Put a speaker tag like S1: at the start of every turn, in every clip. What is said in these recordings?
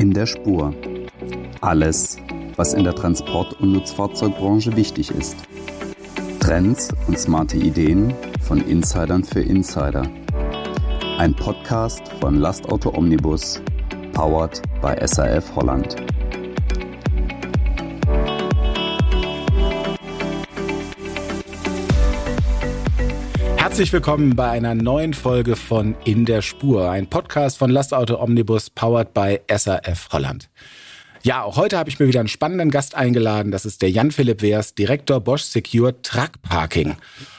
S1: In der Spur. Alles, was in der Transport- und Nutzfahrzeugbranche wichtig ist. Trends und smarte Ideen von Insidern für Insider. Ein Podcast von Lastauto Omnibus, powered by SAF Holland.
S2: Herzlich willkommen bei einer neuen Folge von In der Spur, ein Podcast von Lastauto Omnibus powered by SAF Holland. Ja, auch heute habe ich mir wieder einen spannenden Gast eingeladen. Das ist der Jan-Philipp Wehrs, Direktor Bosch Secure Truck Parking.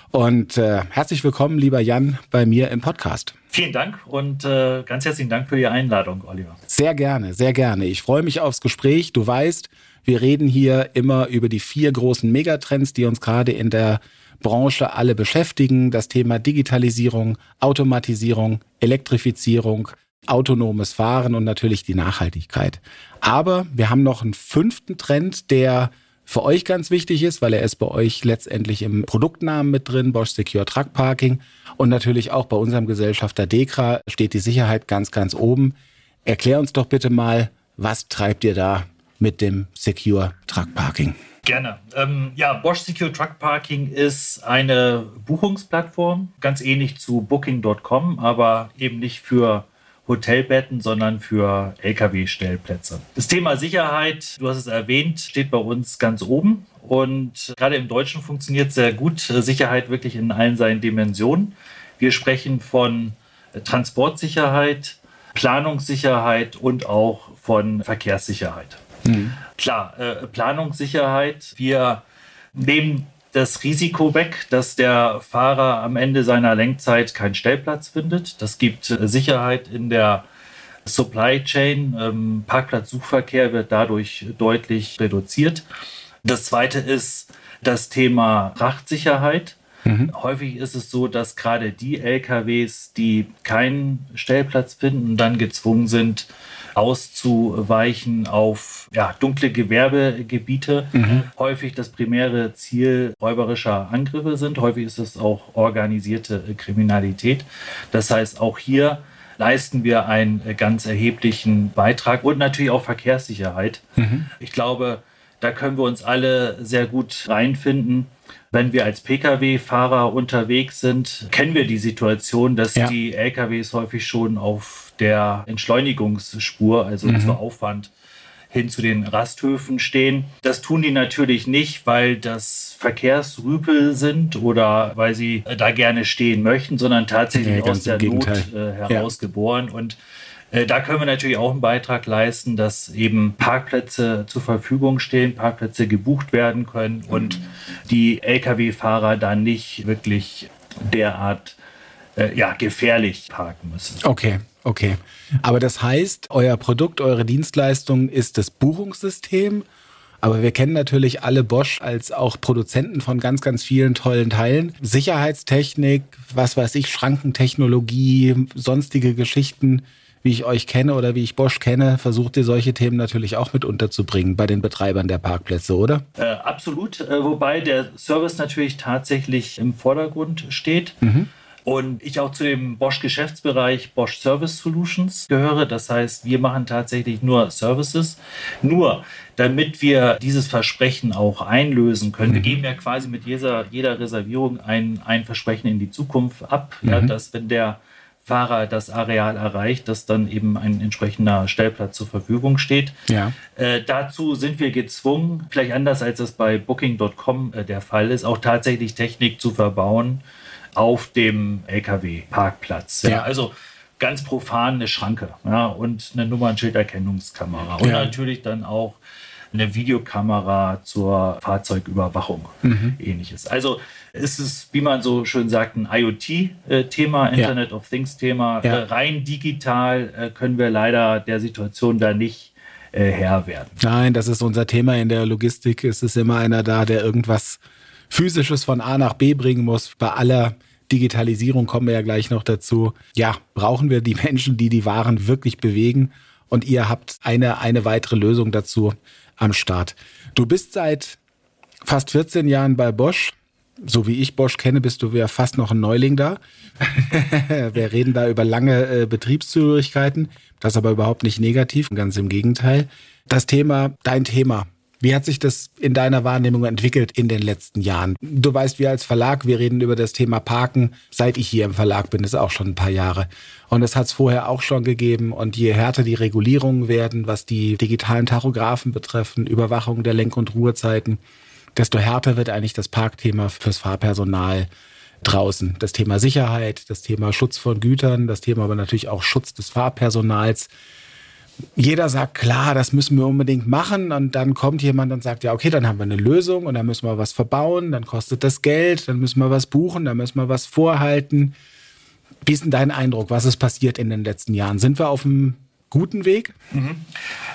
S2: Und äh, herzlich willkommen, lieber Jan, bei mir im Podcast.
S3: Vielen Dank und äh, ganz herzlichen Dank für die Einladung, Oliver.
S2: Sehr gerne, sehr gerne. Ich freue mich aufs Gespräch. Du weißt, wir reden hier immer über die vier großen Megatrends, die uns gerade in der Branche alle beschäftigen. Das Thema Digitalisierung, Automatisierung, Elektrifizierung, autonomes Fahren und natürlich die Nachhaltigkeit. Aber wir haben noch einen fünften Trend, der für euch ganz wichtig ist, weil er ist bei euch letztendlich im Produktnamen mit drin, Bosch Secure Truck Parking. Und natürlich auch bei unserem Gesellschafter Dekra steht die Sicherheit ganz, ganz oben. Erklär uns doch bitte mal, was treibt ihr da mit dem Secure Truck Parking?
S3: Gerne. Ähm, ja, Bosch Secure Truck Parking ist eine Buchungsplattform, ganz ähnlich zu Booking.com, aber eben nicht für Hotelbetten, sondern für Lkw-Stellplätze. Das Thema Sicherheit, du hast es erwähnt, steht bei uns ganz oben. Und gerade im Deutschen funktioniert sehr gut Sicherheit wirklich in allen seinen Dimensionen. Wir sprechen von Transportsicherheit, Planungssicherheit und auch von Verkehrssicherheit. Mhm. Klar, äh, Planungssicherheit. Wir nehmen das Risiko weg, dass der Fahrer am Ende seiner Lenkzeit keinen Stellplatz findet. Das gibt äh, Sicherheit in der Supply Chain. Ähm, Parkplatzsuchverkehr wird dadurch deutlich reduziert. Das zweite ist das Thema Frachtsicherheit. Mhm. Häufig ist es so, dass gerade die LKWs, die keinen Stellplatz finden, dann gezwungen sind, auszuweichen auf ja, dunkle Gewerbegebiete. Mhm. Häufig das primäre Ziel räuberischer Angriffe sind. Häufig ist es auch organisierte Kriminalität. Das heißt, auch hier leisten wir einen ganz erheblichen Beitrag und natürlich auch Verkehrssicherheit. Mhm. Ich glaube, da können wir uns alle sehr gut reinfinden. Wenn wir als Pkw-Fahrer unterwegs sind, kennen wir die Situation, dass ja. die Lkws häufig schon auf der Entschleunigungsspur, also mhm. zur Aufwand, hin zu den Rasthöfen stehen. Das tun die natürlich nicht, weil das Verkehrsrüpel sind oder weil sie da gerne stehen möchten, sondern tatsächlich nee, aus der Not äh, heraus ja. geboren. Und äh, da können wir natürlich auch einen Beitrag leisten, dass eben Parkplätze zur Verfügung stehen, Parkplätze gebucht werden können und die Lkw-Fahrer dann nicht wirklich derart äh, ja, gefährlich parken müssen.
S2: Okay, okay. Aber das heißt, euer Produkt, eure Dienstleistung ist das Buchungssystem. Aber wir kennen natürlich alle Bosch als auch Produzenten von ganz, ganz vielen tollen Teilen. Sicherheitstechnik, was weiß ich, Schrankentechnologie, sonstige Geschichten wie ich euch kenne oder wie ich Bosch kenne, versucht ihr solche Themen natürlich auch mit unterzubringen bei den Betreibern der Parkplätze, oder?
S3: Äh, absolut, äh, wobei der Service natürlich tatsächlich im Vordergrund steht. Mhm. Und ich auch zu dem Bosch-Geschäftsbereich Bosch Service Solutions gehöre. Das heißt, wir machen tatsächlich nur Services. Nur, damit wir dieses Versprechen auch einlösen können, mhm. wir geben ja quasi mit jeder, jeder Reservierung ein, ein Versprechen in die Zukunft ab, mhm. ja, dass wenn der Fahrer das Areal erreicht, dass dann eben ein entsprechender Stellplatz zur Verfügung steht. Ja. Äh, dazu sind wir gezwungen, vielleicht anders als das bei Booking.com äh, der Fall ist, auch tatsächlich Technik zu verbauen auf dem Lkw-Parkplatz. Ja. Also ganz profan eine Schranke ja, und eine Nummernschilderkennungskamera. Und ja. natürlich dann auch eine Videokamera zur Fahrzeugüberwachung, mhm. ähnliches. Also ist es, wie man so schön sagt, ein IoT-Thema, Internet ja. of Things-Thema. Ja. Äh, rein digital äh, können wir leider der Situation da nicht äh, Herr werden.
S2: Nein, das ist unser Thema in der Logistik. Es ist immer einer da, der irgendwas Physisches von A nach B bringen muss. Bei aller Digitalisierung kommen wir ja gleich noch dazu. Ja, brauchen wir die Menschen, die die Waren wirklich bewegen. Und ihr habt eine, eine weitere Lösung dazu am Start. Du bist seit fast 14 Jahren bei Bosch. so wie ich Bosch kenne, bist du ja fast noch ein Neuling da. Wir reden da über lange äh, Betriebszugehörigkeiten. Das aber überhaupt nicht negativ, ganz im Gegenteil. Das Thema, dein Thema, wie hat sich das in deiner Wahrnehmung entwickelt in den letzten Jahren? Du weißt, wir als Verlag, wir reden über das Thema Parken, seit ich hier im Verlag bin, ist auch schon ein paar Jahre. Und das hat es vorher auch schon gegeben. Und je härter die Regulierungen werden, was die digitalen Tachografen betreffen, Überwachung der Lenk- und Ruhezeiten, desto härter wird eigentlich das Parkthema fürs Fahrpersonal draußen. Das Thema Sicherheit, das Thema Schutz von Gütern, das Thema aber natürlich auch Schutz des Fahrpersonals jeder sagt, klar, das müssen wir unbedingt machen. Und dann kommt jemand und sagt, ja, okay, dann haben wir eine Lösung und dann müssen wir was verbauen, dann kostet das Geld, dann müssen wir was buchen, dann müssen wir was vorhalten. Wie ist denn dein Eindruck? Was ist passiert in den letzten Jahren? Sind wir auf einem guten Weg?
S3: Mhm.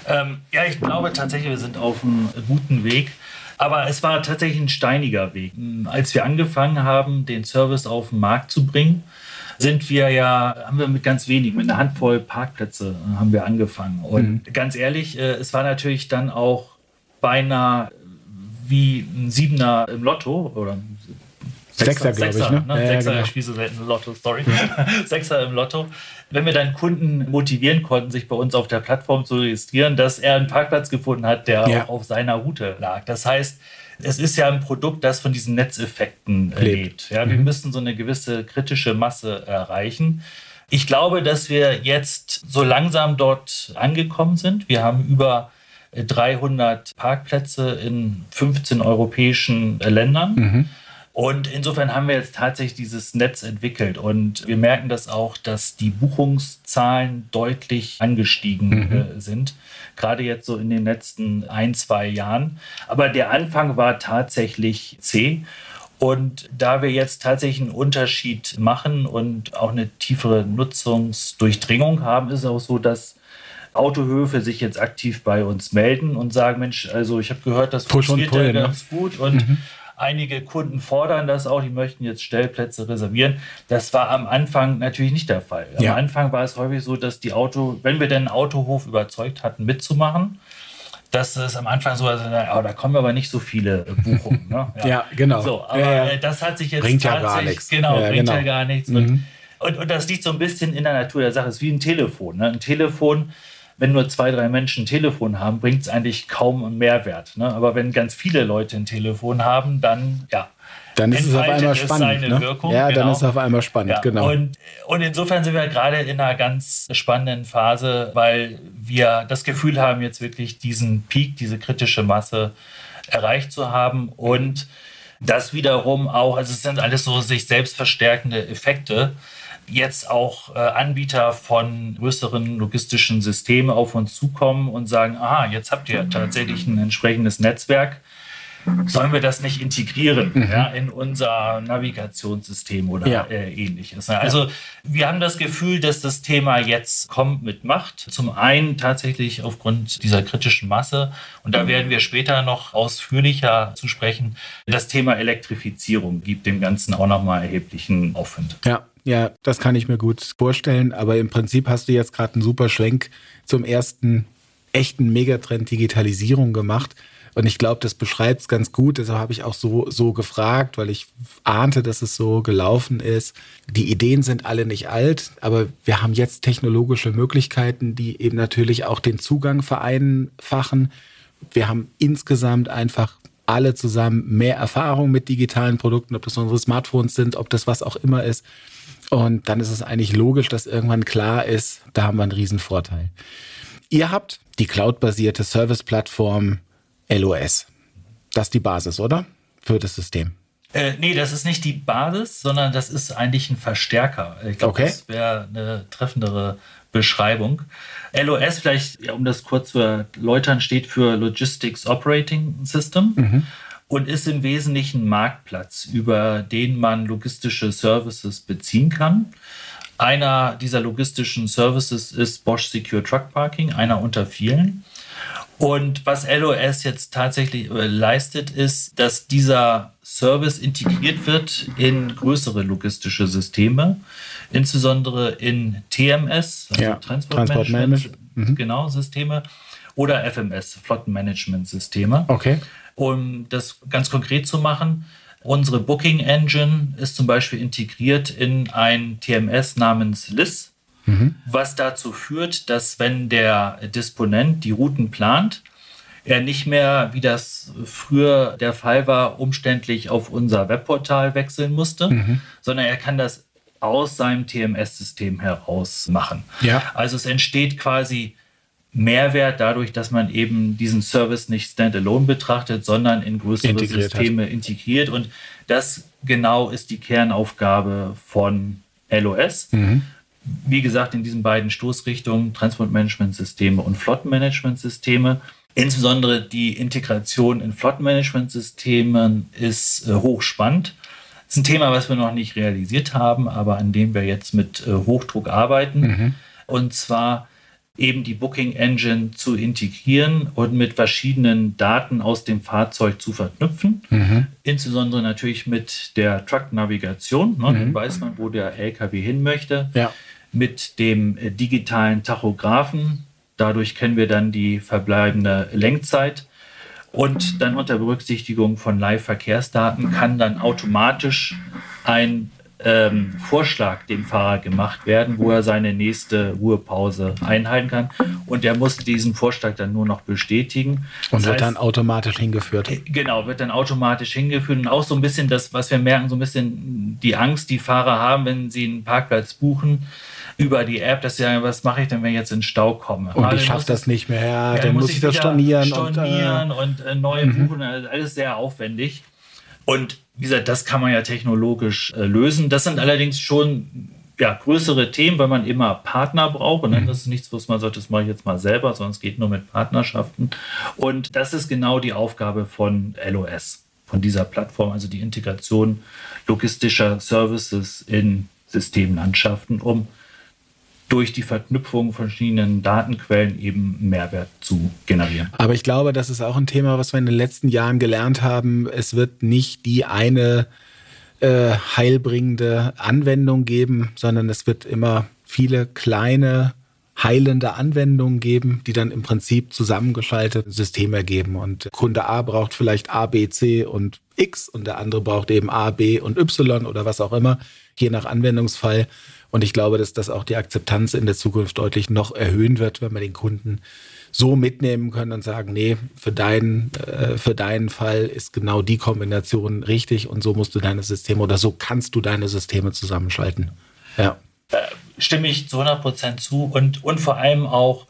S3: Ähm, ja, ich glaube tatsächlich, wir sind auf einem guten Weg. Aber es war tatsächlich ein steiniger Weg. Als wir angefangen haben, den Service auf den Markt zu bringen, sind wir ja, haben wir mit ganz wenig, mit einer Handvoll Parkplätze äh, haben wir angefangen. Und mhm. ganz ehrlich, äh, es war natürlich dann auch beinahe wie ein Siebener im Lotto oder
S2: Sechser, Sechser glaube ich. Ne?
S3: ne? Ja, Sechser, genau. ich spiele so selten Lotto, sorry. Sechser im Lotto. Wenn wir dann Kunden motivieren konnten, sich bei uns auf der Plattform zu registrieren, dass er einen Parkplatz gefunden hat, der ja. auch auf seiner Route lag. Das heißt, es ist ja ein Produkt, das von diesen Netzeffekten lebt. lebt. Ja, wir mhm. müssen so eine gewisse kritische Masse erreichen. Ich glaube, dass wir jetzt so langsam dort angekommen sind. Wir haben über 300 Parkplätze in 15 europäischen Ländern. Mhm. Und insofern haben wir jetzt tatsächlich dieses Netz entwickelt. Und wir merken das auch, dass die Buchungszahlen deutlich angestiegen mhm. äh, sind. Gerade jetzt so in den letzten ein, zwei Jahren. Aber der Anfang war tatsächlich zäh. Und da wir jetzt tatsächlich einen Unterschied machen und auch eine tiefere Nutzungsdurchdringung haben, ist es auch so, dass Autohöfe sich jetzt aktiv bei uns melden und sagen, Mensch, also ich habe gehört, das funktioniert ja ne? ganz gut und mhm. Einige Kunden fordern das auch, die möchten jetzt Stellplätze reservieren. Das war am Anfang natürlich nicht der Fall. Am ja. Anfang war es häufig so, dass die Auto, wenn wir den Autohof überzeugt hatten, mitzumachen, dass es am Anfang so war, oh, da kommen aber nicht so viele äh, Buchungen. Ne?
S2: Ja. ja. genau.
S3: So, aber ja, ja. das hat sich jetzt
S2: bringt ja gar nichts.
S3: Genau, bringt genau. ja gar nichts. Mhm. Und, und, das liegt so ein bisschen in der Natur der Sache. Es ist wie ein Telefon. Ne? Ein Telefon wenn nur zwei, drei Menschen ein Telefon haben, bringt es eigentlich kaum einen Mehrwert. Ne? Aber wenn ganz viele Leute ein Telefon haben, dann ja.
S2: Dann ist es auf einmal spannend. Ne?
S3: Wirkung,
S2: ja, genau. dann ist es auf einmal spannend, ja. genau.
S3: Und, und insofern sind wir gerade in einer ganz spannenden Phase, weil wir das Gefühl haben, jetzt wirklich diesen Peak, diese kritische Masse erreicht zu haben und das wiederum auch, also es sind alles so sich selbst verstärkende Effekte jetzt auch äh, Anbieter von größeren logistischen Systemen auf uns zukommen und sagen, aha, jetzt habt ihr tatsächlich ein entsprechendes Netzwerk. Sollen wir das nicht integrieren mhm. ja, in unser Navigationssystem oder ja. äh, ähnliches? Also wir haben das Gefühl, dass das Thema jetzt kommt mit Macht. Zum einen tatsächlich aufgrund dieser kritischen Masse und da werden wir später noch ausführlicher zu sprechen. Das Thema Elektrifizierung gibt dem Ganzen auch nochmal erheblichen Aufwind.
S2: Ja, ja, das kann ich mir gut vorstellen. Aber im Prinzip hast du jetzt gerade einen super Schwenk zum ersten echten Megatrend Digitalisierung gemacht. Und ich glaube, das beschreibt es ganz gut. Deshalb habe ich auch so, so gefragt, weil ich ahnte, dass es so gelaufen ist. Die Ideen sind alle nicht alt, aber wir haben jetzt technologische Möglichkeiten, die eben natürlich auch den Zugang vereinfachen. Wir haben insgesamt einfach alle zusammen mehr Erfahrung mit digitalen Produkten, ob das unsere Smartphones sind, ob das was auch immer ist. Und dann ist es eigentlich logisch, dass irgendwann klar ist, da haben wir einen riesen Vorteil. Ihr habt die cloudbasierte Service-Plattform LOS. Das ist die Basis, oder? Für das System.
S3: Äh, nee, das ist nicht die Basis, sondern das ist eigentlich ein Verstärker. Ich glaube, okay. das wäre eine treffendere Beschreibung. LOS, vielleicht, um das kurz zu erläutern, steht für Logistics Operating System. Mhm und ist im Wesentlichen Marktplatz, über den man logistische Services beziehen kann. Einer dieser logistischen Services ist Bosch Secure Truck Parking, einer unter vielen. Und was LOS jetzt tatsächlich äh, leistet, ist, dass dieser Service integriert wird in größere logistische Systeme, insbesondere in TMS,
S2: also ja, Transport, Transport Management,
S3: mhm. genau, Systeme, oder FMS, Flottenmanagement-Systeme.
S2: Okay.
S3: Um das ganz konkret zu machen, Unsere Booking Engine ist zum Beispiel integriert in ein TMS namens LIS, mhm. was dazu führt, dass wenn der Disponent die Routen plant, er nicht mehr, wie das früher der Fall war, umständlich auf unser Webportal wechseln musste, mhm. sondern er kann das aus seinem TMS-System heraus machen. Ja. Also es entsteht quasi Mehrwert dadurch, dass man eben diesen Service nicht standalone betrachtet, sondern in größere integriert Systeme hat. integriert. Und das genau ist die Kernaufgabe von LOS. Mhm. Wie gesagt, in diesen beiden Stoßrichtungen, Transportmanagementsysteme und Flottenmanagementsysteme. Insbesondere die Integration in Flottenmanagementsystemen ist äh, hochspannend. Das ist ein Thema, was wir noch nicht realisiert haben, aber an dem wir jetzt mit äh, Hochdruck arbeiten. Mhm. Und zwar eben die Booking Engine zu integrieren und mit verschiedenen Daten aus dem Fahrzeug zu verknüpfen. Mhm. Insbesondere natürlich mit der Truck-Navigation. Ne? Mhm. Dann weiß man, wo der LKW hin möchte. Ja. Mit dem äh, digitalen Tachografen Dadurch kennen wir dann die verbleibende Lenkzeit. Und dann unter Berücksichtigung von Live-Verkehrsdaten kann dann automatisch ein ähm, Vorschlag dem Fahrer gemacht werden, wo er seine nächste Ruhepause einhalten kann. Und er muss diesen Vorschlag dann nur noch bestätigen.
S2: Und das wird heißt, dann automatisch hingeführt. Äh,
S3: genau, wird dann automatisch hingeführt. Und auch so ein bisschen das, was wir merken, so ein bisschen die Angst, die Fahrer haben, wenn sie einen Parkplatz buchen über die App, dass sie sagen, was mache ich denn, wenn ich jetzt in Stau komme?
S2: Und ich schaffe das nicht mehr, ja, ja dann, muss ich, das stornieren.
S3: Stornieren und, äh, und äh, neue mhm. buchen, also alles sehr aufwendig. Und wie gesagt, das kann man ja technologisch äh, lösen. Das sind allerdings schon ja, größere Themen, weil man immer Partner braucht. Und mhm. das ist nichts, was man sagt, das mache ich jetzt mal selber, sondern es geht nur mit Partnerschaften. Und das ist genau die Aufgabe von LOS, von dieser Plattform, also die Integration logistischer Services in Systemlandschaften, um durch die Verknüpfung verschiedenen Datenquellen eben Mehrwert zu generieren.
S2: Aber ich glaube, das ist auch ein Thema, was wir in den letzten Jahren gelernt haben. Es wird nicht die eine äh, heilbringende Anwendung geben, sondern es wird immer viele kleine heilende Anwendungen geben, die dann im Prinzip zusammengeschaltet System ergeben. Und Kunde A braucht vielleicht A, B, C und X und der andere braucht eben A, B und Y oder was auch immer, je nach Anwendungsfall. Und ich glaube, dass das auch die Akzeptanz in der Zukunft deutlich noch erhöhen wird, wenn wir den Kunden so mitnehmen können und sagen, nee, für deinen, äh, für deinen Fall ist genau die Kombination richtig und so musst du deine Systeme oder so kannst du deine Systeme zusammenschalten. Ja.
S3: Äh, stimme ich zu 100 Prozent zu und, und vor allem auch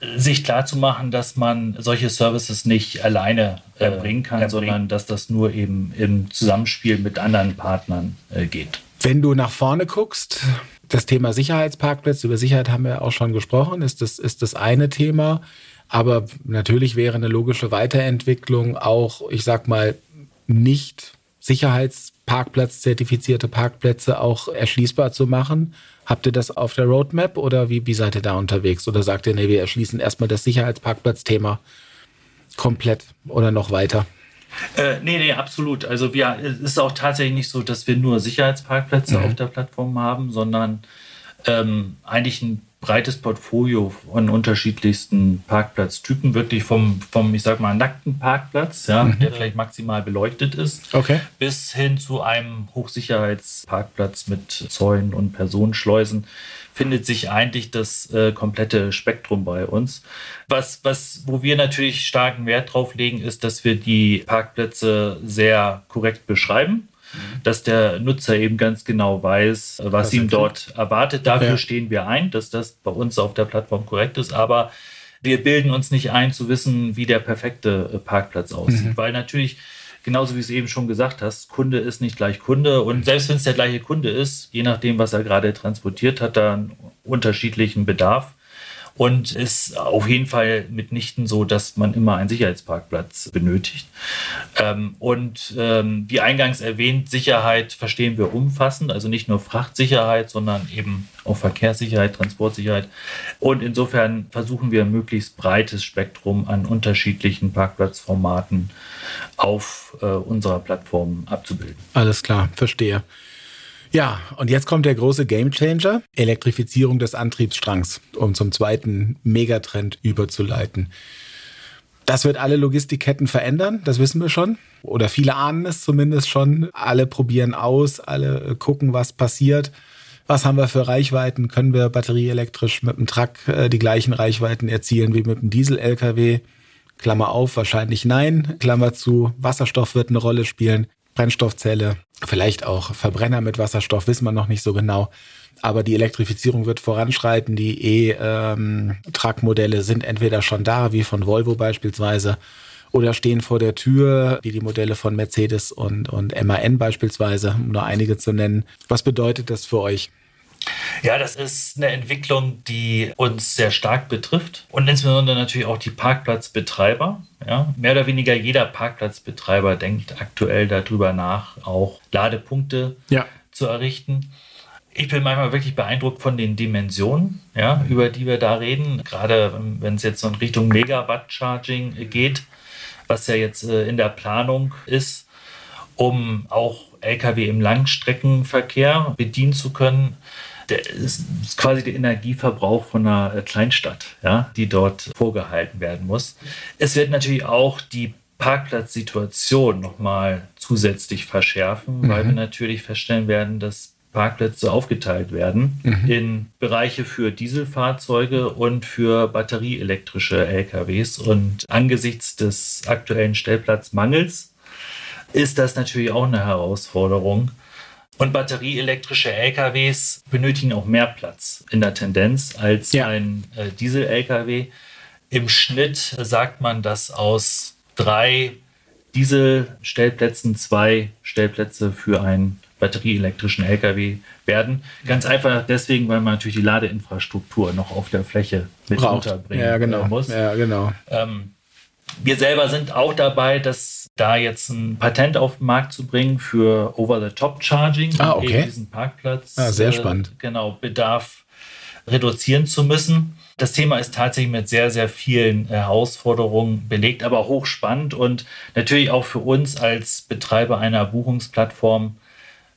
S3: äh, sich klar zu machen, dass man solche Services nicht alleine äh, bringen kann, sondern dass das nur eben im Zusammenspiel mit anderen Partnern äh, geht.
S2: Wenn du nach vorne guckst, das Thema Sicherheitsparkplätze, über Sicherheit haben wir auch schon gesprochen, ist das, ist das eine Thema. Aber natürlich wäre eine logische Weiterentwicklung auch, ich sag mal, nicht Sicherheitsparkplatz-zertifizierte Parkplätze auch erschließbar zu machen. Habt ihr das auf der Roadmap oder wie, wie seid ihr da unterwegs? Oder sagt ihr, nee, wir erschließen erstmal das Sicherheitsparkplatz-Thema komplett oder noch weiter?
S3: Äh, nee, nee, absolut. Also wir, es ist auch tatsächlich nicht so, dass wir nur Sicherheitsparkplätze mhm. auf der Plattform haben, sondern ähm, eigentlich ein breites Portfolio von unterschiedlichsten Parkplatztypen, wirklich vom, vom ich sag mal, nackten Parkplatz, ja, mhm. der vielleicht maximal beleuchtet ist, okay. bis hin zu einem Hochsicherheitsparkplatz mit Zäunen und Personenschleusen findet sich eigentlich das äh, komplette Spektrum bei uns. Was, was, wo wir natürlich starken Wert drauf legen, ist, dass wir die Parkplätze sehr korrekt beschreiben mhm. dass der Nutzer eben ganz genau weiß, was, was ihm dort erwartet. Dafür ja. stehen wir ein, dass das bei uns auf der Plattform korrekt ist. Aber wir bilden uns nicht ein, zu wissen, wie der perfekte äh, Parkplatz aussieht, mhm. weil natürlich genauso wie du es eben schon gesagt hast, Kunde ist nicht gleich Kunde. Und selbst wenn es der gleiche Kunde ist, je nachdem, was er gerade transportiert, hat er einen unterschiedlichen Bedarf. Und ist auf jeden Fall mitnichten so, dass man immer einen Sicherheitsparkplatz benötigt. Ähm, und ähm, wie eingangs erwähnt, Sicherheit verstehen wir umfassend, also nicht nur Frachtsicherheit, sondern eben auch Verkehrssicherheit, Transportsicherheit. Und insofern versuchen wir ein möglichst breites Spektrum an unterschiedlichen Parkplatzformaten auf äh, unserer Plattform abzubilden.
S2: Alles klar, verstehe. Ja, und jetzt kommt der große Gamechanger, Elektrifizierung des Antriebsstrangs, um zum zweiten Megatrend überzuleiten. Das wird alle Logistikketten verändern, das wissen wir schon. Oder viele ahnen es zumindest schon. Alle probieren aus, alle gucken, was passiert. Was haben wir für Reichweiten? Können wir batterieelektrisch mit dem Truck äh, die gleichen Reichweiten erzielen wie mit dem Diesel-LKW? Klammer auf, wahrscheinlich nein. Klammer zu, Wasserstoff wird eine Rolle spielen. Brennstoffzelle, vielleicht auch Verbrenner mit Wasserstoff, wissen wir noch nicht so genau. Aber die Elektrifizierung wird voranschreiten. Die E-Truck-Modelle sind entweder schon da, wie von Volvo beispielsweise, oder stehen vor der Tür, wie die Modelle von Mercedes und, und MAN beispielsweise, um nur einige zu nennen. Was bedeutet das für euch?
S3: Ja, das ist eine Entwicklung, die uns sehr stark betrifft und insbesondere natürlich auch die Parkplatzbetreiber. Ja, mehr oder weniger jeder Parkplatzbetreiber denkt aktuell darüber nach, auch Ladepunkte ja. zu errichten. Ich bin manchmal wirklich beeindruckt von den Dimensionen, ja, über die wir da reden. Gerade wenn es jetzt in Richtung Megawatt-Charging geht, was ja jetzt äh, in der Planung ist, um auch Lkw im Langstreckenverkehr bedienen zu können der ist, quasi der Energieverbrauch von einer äh, Kleinstadt, ja, die dort vorgehalten werden muss. Es wird natürlich auch die Parkplatzsituation nochmal zusätzlich verschärfen, mhm. weil wir natürlich feststellen werden, dass Parkplätze aufgeteilt werden mhm. in Bereiche für Dieselfahrzeuge und für batterieelektrische LKWs. Und angesichts des aktuellen Stellplatzmangels ist das natürlich auch eine Herausforderung, und batterieelektrische LKWs benötigen auch mehr Platz in der Tendenz als ja. ein äh, Diesel-LKW. Im Schnitt sagt man, dass aus drei Dieselstellplätzen zwei Stellplätze für einen batterieelektrischen LKW werden. Ganz einfach deswegen, weil man natürlich die Ladeinfrastruktur noch auf der Fläche mit Braucht. unterbringen
S2: ja, genau.
S3: Muss.
S2: Ja, genau. Ähm,
S3: wir selber sind auch dabei, das da jetzt ein Patent auf den Markt zu bringen für Over-the-Top-Charging,
S2: ah, okay.
S3: eben diesen Parkplatz
S2: ah, sehr spannend.
S3: Äh, genau, Bedarf reduzieren zu müssen. Das Thema ist tatsächlich mit sehr, sehr vielen Herausforderungen belegt, aber hochspannend und natürlich auch für uns als Betreiber einer Buchungsplattform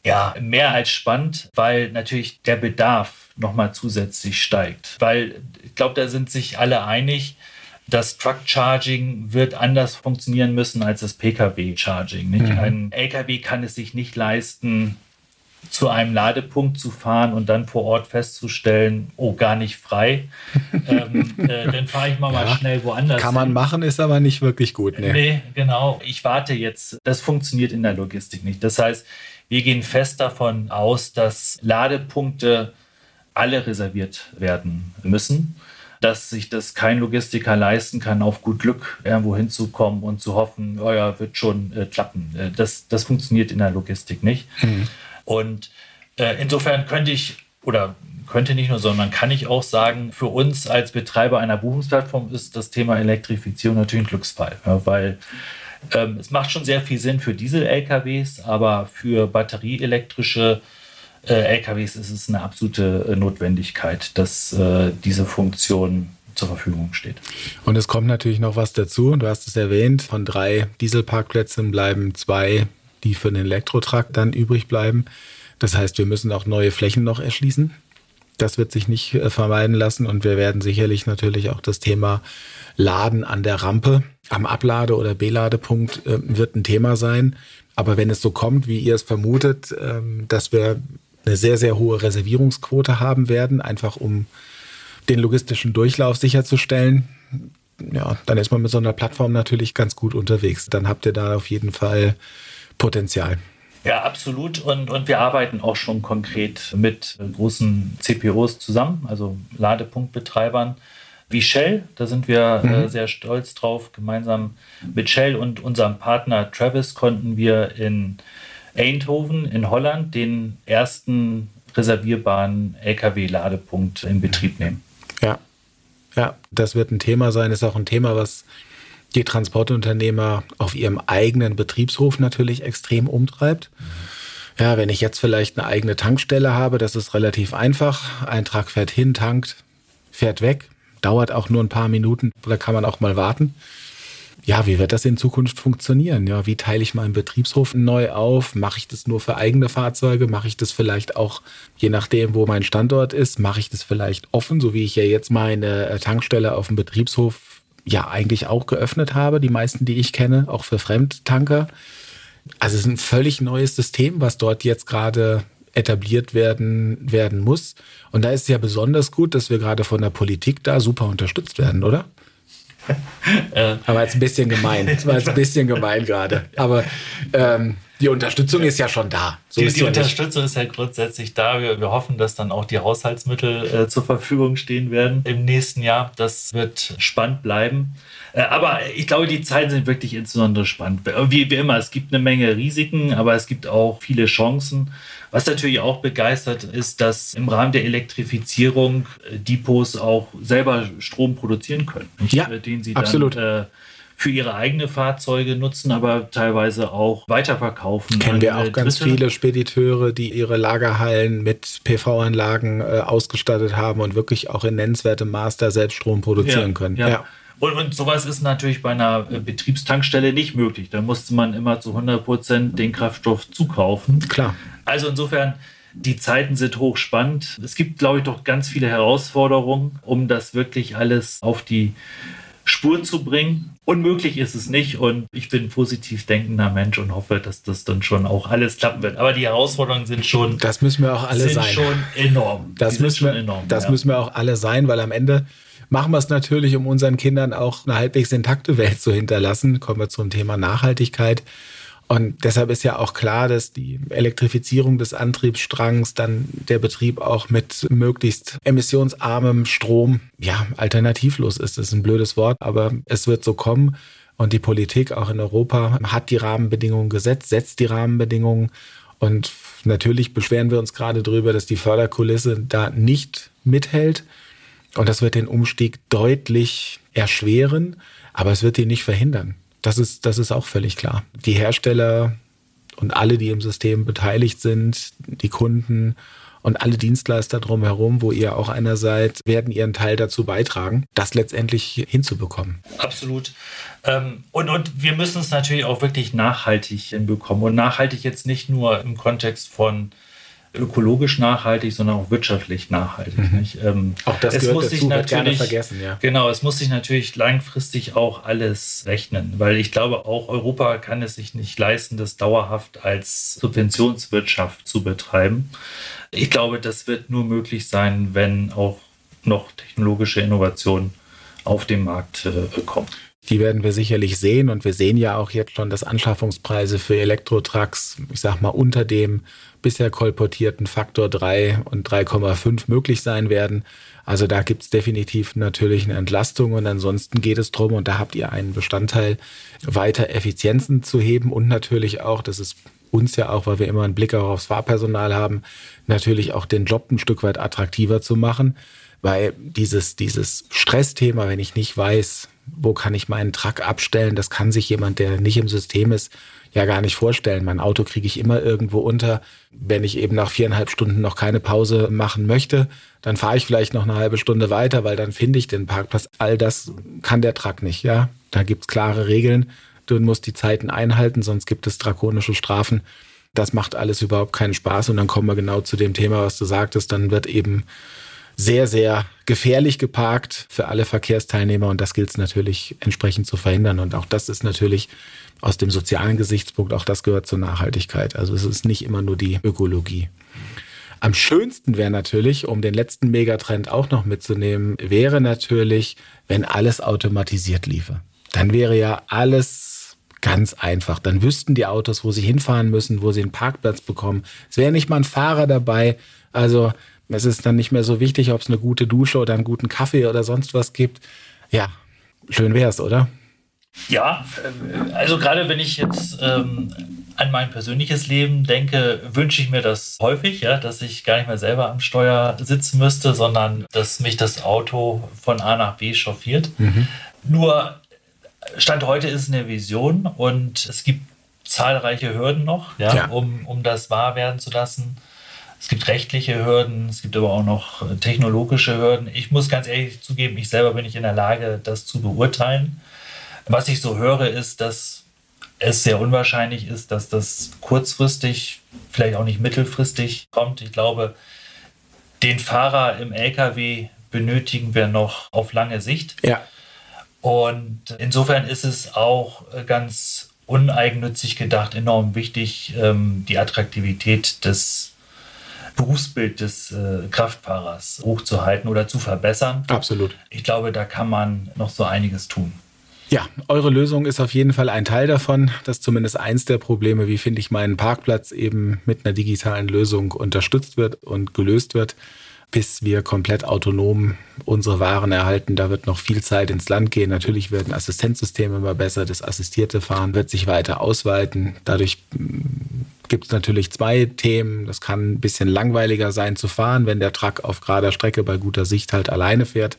S3: ja, mehr als spannend, weil natürlich der Bedarf nochmal zusätzlich steigt. Weil ich glaube, da sind sich alle einig, das Truck Charging wird anders funktionieren müssen als das Pkw Charging. Mhm. Ein Lkw kann es sich nicht leisten, zu einem Ladepunkt zu fahren und dann vor Ort festzustellen, oh, gar nicht frei. ähm, äh, dann fahre ich mal, ja, mal schnell woanders.
S2: Kann man hin. machen, ist aber nicht wirklich gut.
S3: Nee. nee, genau. Ich warte jetzt. Das funktioniert in der Logistik nicht. Das heißt, wir gehen fest davon aus, dass Ladepunkte alle reserviert werden müssen dass sich das kein Logistiker leisten kann, auf gut Glück irgendwo hinzukommen und zu hoffen, oh ja, wird schon äh, klappen. Äh, das, das funktioniert in der Logistik nicht. Mhm. Und äh, insofern könnte ich oder könnte nicht nur, sondern kann ich auch sagen, für uns als Betreiber einer Buchungsplattform ist das Thema Elektrifizierung natürlich ein Glücksfall, ja, weil ähm, es macht schon sehr viel Sinn für Diesel-LKWs, aber für batterieelektrische äh, LKWs ist es eine absolute äh, Notwendigkeit, dass äh, diese Funktion zur Verfügung steht.
S2: Und es kommt natürlich noch was dazu. Du hast es erwähnt, von drei Dieselparkplätzen bleiben zwei, die für den Elektrotruck dann übrig bleiben. Das heißt, wir müssen auch neue Flächen noch erschließen. Das wird sich nicht äh, vermeiden lassen und wir werden sicherlich natürlich auch das Thema Laden an der Rampe am Ablade- oder Beladepunkt äh, wird ein Thema sein. Aber wenn es so kommt, wie ihr es vermutet, ähm, dass wir eine sehr, sehr hohe Reservierungsquote haben werden, einfach um den logistischen Durchlauf sicherzustellen. Ja, dann ist man mit so einer Plattform natürlich ganz gut unterwegs. Dann habt ihr da auf jeden Fall Potenzial.
S3: Ja, absolut. Und, und wir arbeiten auch schon konkret mit großen CPOs zusammen, also Ladepunktbetreibern wie Shell. Da sind wir äh, mhm. äh, sehr stolz drauf. Gemeinsam mit Shell und unserem Partner Travis konnten wir in Eindhoven in Holland den ersten reservierbaren Lkw-Ladepunkt in Betrieb nehmen.
S2: Ja, ja, das wird ein Thema sein. Ist auch ein Thema, was die Transportunternehmer auf ihrem eigenen Betriebshof natürlich extrem umtreibt. Ja, wenn ich jetzt vielleicht eine eigene Tankstelle habe, das ist relativ einfach. Ein Truck fährt hin, tankt, fährt weg, dauert auch nur ein paar Minuten, da kann man auch mal warten ja, wie wird das in Zukunft funktionieren? Ja, wie teile ich meinen Betriebshof neu auf? Mache ich das nur für eigene Fahrzeuge? Mache ich das vielleicht auch, je nachdem, wo mein Standort ist, mache ich das vielleicht offen, so wie ich ja jetzt meine äh, Tankstelle auf dem Betriebshof ja eigentlich auch geöffnet habe, die meisten, die ich kenne, auch für Fremdtanker. Also es ist ein völlig neues System, was dort jetzt gerade etabliert werden, werden muss. Und da ist es ja besonders gut, dass wir gerade von der Politik da super unterstützt werden, oder? Äh. Aber jetzt ein bisschen gemein. Das war jetzt ein bisschen gemein gerade. Aber ähm, die Unterstützung ist ja schon da.
S3: So die, die ja Unterstützung nicht. ist ja grundsätzlich da. Wir, wir, hoffen, dass dann auch die Haushaltsmittel äh, zur Verfügung stehen werden im nächsten Jahr. Das wird spannend bleiben. Äh, aber ich glaube, die Zeiten sind wirklich insbesondere spannend. Wie, wie immer, es gibt eine Menge Risiken, aber es gibt auch viele Chancen. Was natürlich auch begeistert ist, dass im Rahmen der Elektrifizierung äh, Depots auch selber Strom produzieren können.
S2: Ja, den sie absolut. dann äh,
S3: für ihre eigenen Fahrzeuge nutzen, aber teilweise auch weiterverkaufen.
S2: Kennen wir auch ganz Dritte. viele Spediteure, die ihre Lagerhallen mit PV-Anlagen äh, ausgestattet haben und wirklich auch in nennenswertem Maß da selbst Strom produzieren ja, können.
S3: Ja. ja. Und, und sowas ist natürlich bei einer äh, Betriebstankstelle nicht möglich. Da musste man immer zu 100 Prozent den Kraftstoff zukaufen.
S2: Klar.
S3: Also insofern, die Zeiten sind hochspannend. Es gibt, glaube ich, doch ganz viele Herausforderungen, um das wirklich alles auf die Spur zu bringen. Unmöglich ist es nicht und ich bin ein positiv denkender Mensch und hoffe, dass das dann schon auch alles klappen wird. Aber die Herausforderungen sind schon.
S2: Das müssen wir auch alle
S3: sind
S2: sein.
S3: schon enorm.
S2: Das, müssen wir, enorm, das ja. müssen wir auch alle sein, weil am Ende machen wir es natürlich, um unseren Kindern auch eine halbwegs intakte Welt zu hinterlassen. Kommen wir zum Thema Nachhaltigkeit. Und deshalb ist ja auch klar, dass die Elektrifizierung des Antriebsstrangs dann der Betrieb auch mit möglichst emissionsarmem Strom ja alternativlos ist. Das ist ein blödes Wort, aber es wird so kommen. Und die Politik auch in Europa hat die Rahmenbedingungen gesetzt, setzt die Rahmenbedingungen. Und natürlich beschweren wir uns gerade darüber, dass die Förderkulisse da nicht mithält. Und das wird den Umstieg deutlich erschweren, aber es wird ihn nicht verhindern. Das ist, das ist auch völlig klar. Die Hersteller und alle, die im System beteiligt sind, die Kunden und alle Dienstleister drumherum, wo ihr auch einer seid, werden ihren Teil dazu beitragen, das letztendlich hinzubekommen.
S3: Absolut. Ähm, und, und wir müssen es natürlich auch wirklich nachhaltig hinbekommen. Und nachhaltig jetzt nicht nur im Kontext von ökologisch nachhaltig, sondern auch wirtschaftlich nachhaltig. Mhm.
S2: Ähm, auch das es muss dazu, sich natürlich, vergessen, ja.
S3: Genau, es muss sich natürlich langfristig auch alles rechnen, weil ich glaube, auch Europa kann es sich nicht leisten, das dauerhaft als Subventionswirtschaft zu betreiben. Ich glaube, das wird nur möglich sein, wenn auch noch technologische Innovationen auf den Markt äh, kommen.
S2: Die werden wir sicherlich sehen. Und wir sehen ja auch jetzt schon, dass Anschaffungspreise für Elektrotrucks, ich sag mal, unter dem bisher kolportierten Faktor 3 und 3,5 möglich sein werden. Also da gibt es definitiv natürlich eine Entlastung. Und ansonsten geht es darum, und da habt ihr einen Bestandteil, weiter Effizienzen zu heben. Und natürlich auch, das ist uns ja auch, weil wir immer einen Blick auch aufs Fahrpersonal haben, natürlich auch den Job ein Stück weit attraktiver zu machen, weil dieses, dieses Stressthema, wenn ich nicht weiß, wo kann ich meinen Truck abstellen, das kann sich jemand, der nicht im System ist, ja gar nicht vorstellen. Mein Auto kriege ich immer irgendwo unter. Wenn ich eben nach viereinhalb Stunden noch keine Pause machen möchte, dann fahre ich vielleicht noch eine halbe Stunde weiter, weil dann finde ich den Parkplatz. All das kann der Truck nicht, ja. Da gibt's klare Regeln. Du musst die Zeiten einhalten, sonst gibt es drakonische Strafen. Das macht alles überhaupt keinen Spaß. Und dann kommen wir genau zu dem Thema, was du sagtest. Dann wird eben sehr, sehr gefährlich geparkt für alle Verkehrsteilnehmer und das gilt es natürlich entsprechend zu verhindern. Und auch das ist natürlich aus dem sozialen Gesichtspunkt, auch das gehört zur Nachhaltigkeit. Also es ist nicht immer nur die Ökologie. Am schönsten wäre natürlich, um den letzten Megatrend auch noch mitzunehmen, wäre natürlich, wenn alles automatisiert liefe. Dann wäre ja alles ganz einfach. Dann wüssten die Autos, wo sie hinfahren müssen, wo sie einen Parkplatz bekommen. Es wäre nicht mal ein Fahrer dabei. Also es ist dann nicht mehr so wichtig, ob es eine gute Dusche oder einen guten Kaffee oder sonst was gibt. Ja, schön wäre es, oder?
S3: Ja, äh, also gerade wenn ich jetzt ähm, an mein persönliches Leben denke, wünsche ich mir das häufig, ja, dass ich gar nicht mehr selber am Steuer sitzen müsste, sondern dass mich das Auto von A nach B chauffiert. Mhm. Nur Stand heute ist eine Vision und es gibt zahlreiche Hürden noch, ja, ja. Um, um das wahr werden zu lassen. Es gibt rechtliche Hürden, es gibt aber auch noch äh, technologische Hürden. Ich muss ganz ehrlich zugeben, ich selber bin nicht in der Lage, das zu beurteilen. Was ich so höre, ist, dass es sehr unwahrscheinlich ist, dass das kurzfristig, vielleicht auch nicht mittelfristig kommt. Ich glaube, den Fahrer im LKW benötigen wir noch auf lange Sicht.
S2: Ja.
S3: Und insofern ist es auch ganz uneigennützig gedacht enorm wichtig, ähm, die Attraktivität des Berufsbild des äh, Kraftfahrers hochzuhalten oder zu verbessern.
S2: Absolut.
S3: Ich glaube, da kann man noch so einiges tun.
S2: Ja, eure Lösung ist auf jeden Fall ein Teil davon. Das ist zumindest eins der Probleme, wie finde ich meinen Parkplatz eben mit einer digitalen Lösung unterstützt wird und gelöst wird, bis wir komplett autonom unsere Waren erhalten. Da wird noch viel Zeit ins Land gehen. Natürlich werden Assistenzsysteme immer besser. Das assistierte Fahren wird sich weiter ausweiten. Dadurch gibt es natürlich zwei Themen. Das kann ein bisschen langweiliger sein zu fahren, wenn der Truck auf gerader Strecke bei guter Sicht halt alleine fährt.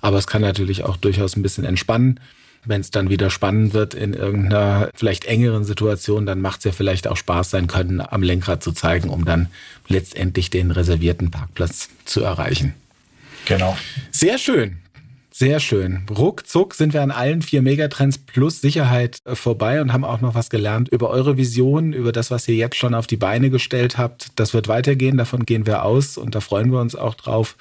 S2: Aber es kann natürlich auch durchaus ein bisschen entspannen. Wenn es dann wieder spannend wird in irgendeiner vielleicht engeren Situation, dann macht es ja vielleicht auch Spaß sein können, am Lenkrad zu zeigen, um dann letztendlich den reservierten Parkplatz zu erreichen.
S3: Genau.
S2: Sehr schön. Sehr schön. Ruckzuck sind wir an allen vier Megatrends plus Sicherheit äh, vorbei und haben auch noch was gelernt über eure Vision, über das, was ihr jetzt schon auf die Beine gestellt habt. Das wird weitergehen, davon gehen wir aus und da freuen wir uns auch drauf.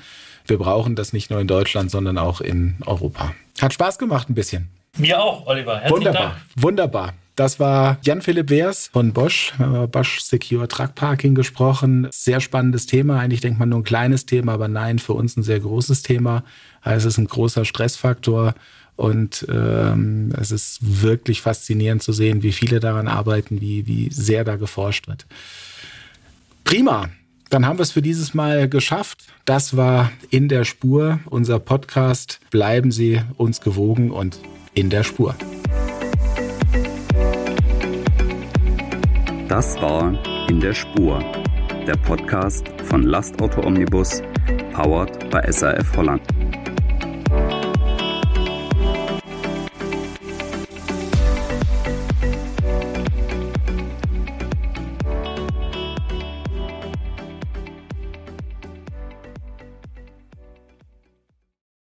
S2: Wir brauchen das nicht nur in Deutschland, sondern auch in Europa. Hat Spaß gemacht ein bisschen.
S3: Mir auch, Oliver. Herzlichen
S2: wunderbar,
S3: Dank.
S2: wunderbar. Das war Jan-Philipp Wehrs von Bosch. Wir haben über Bosch Secure Truck Parking gesprochen. Sehr spannendes Thema. Eigentlich denkt man nur ein kleines Thema, aber nein, für uns ein sehr großes Thema. Also es ist ein großer Stressfaktor. Und ähm, es ist wirklich faszinierend zu sehen, wie viele daran arbeiten, wie, wie sehr da geforscht wird. Prima. Dann haben wir es für dieses Mal geschafft. Das war in der Spur, unser Podcast. Bleiben Sie uns gewogen und in der Spur.
S1: Das war In der Spur, der Podcast von Lastauto Omnibus, powered bei SAF Holland.